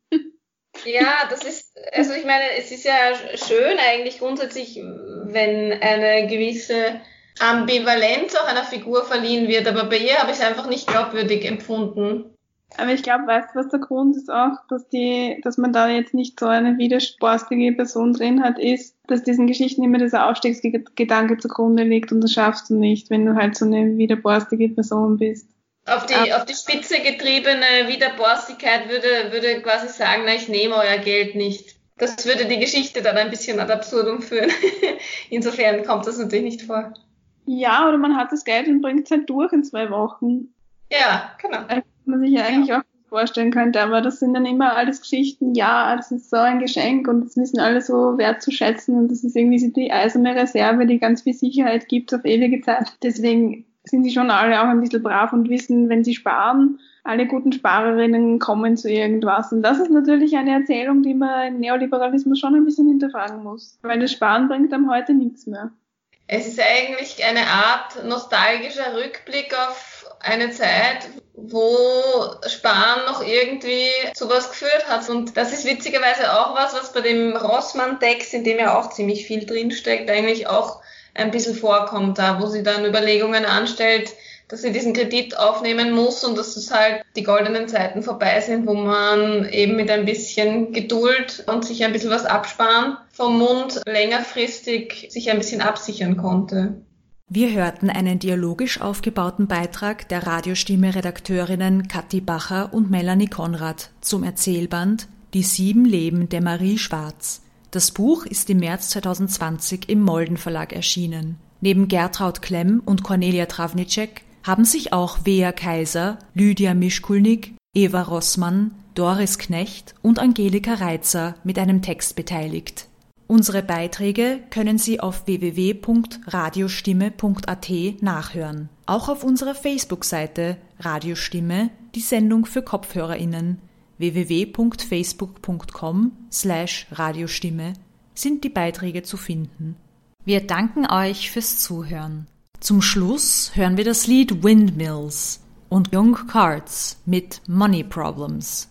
Ja, das ist, also ich meine, es ist ja schön eigentlich grundsätzlich, wenn eine gewisse Ambivalenz auch einer Figur verliehen wird, aber bei ihr habe ich es einfach nicht glaubwürdig empfunden. Aber ich glaube, weißt du, was der Grund ist auch, dass die, dass man da jetzt nicht so eine widerborstige Person drin hat, ist, dass diesen Geschichten immer dieser Aufstiegsgedanke zugrunde liegt und das schaffst du nicht, wenn du halt so eine widerborstige Person bist. Auf die, auf die Spitze getriebene Widerborstigkeit würde, würde quasi sagen, na, ich nehme euer Geld nicht. Das würde die Geschichte dann ein bisschen ad absurdum führen. <laughs> Insofern kommt das natürlich nicht vor. Ja, oder man hat das Geld und bringt es halt durch in zwei Wochen. Ja, genau. Man sich ja eigentlich auch vorstellen könnte, aber das sind dann immer alles Geschichten, ja, das ist so ein Geschenk und das wissen alle so wertzuschätzen und das ist irgendwie die eiserne Reserve, die ganz viel Sicherheit gibt auf ewige Zeit. Deswegen sind sie schon alle auch ein bisschen brav und wissen, wenn sie sparen, alle guten Sparerinnen kommen zu irgendwas. Und das ist natürlich eine Erzählung, die man im Neoliberalismus schon ein bisschen hinterfragen muss. Weil das Sparen bringt einem heute nichts mehr. Es ist eigentlich eine Art nostalgischer Rückblick auf eine Zeit, wo Sparen noch irgendwie zu was geführt hat. Und das ist witzigerweise auch was, was bei dem Rossmann-Text, in dem ja auch ziemlich viel drinsteckt, eigentlich auch ein bisschen vorkommt, da wo sie dann Überlegungen anstellt, dass sie diesen Kredit aufnehmen muss und dass es halt die goldenen Zeiten vorbei sind, wo man eben mit ein bisschen Geduld und sich ein bisschen was absparen vom Mund längerfristig sich ein bisschen absichern konnte. Wir hörten einen dialogisch aufgebauten Beitrag der Radiostimme-Redakteurinnen Kathi Bacher und Melanie Konrad zum Erzählband Die sieben Leben der Marie Schwarz. Das Buch ist im März 2020 im Molden Verlag erschienen. Neben Gertraud Klemm und Cornelia Travnicek haben sich auch Wea Kaiser, Lydia Mischkulnik, Eva Rossmann, Doris Knecht und Angelika Reitzer mit einem Text beteiligt. Unsere Beiträge können Sie auf www.radiostimme.at nachhören. Auch auf unserer Facebook-Seite Radiostimme, die Sendung für KopfhörerInnen www.facebook.com slash Radiostimme sind die Beiträge zu finden. Wir danken euch fürs Zuhören. Zum Schluss hören wir das Lied Windmills und Young Cards mit Money Problems.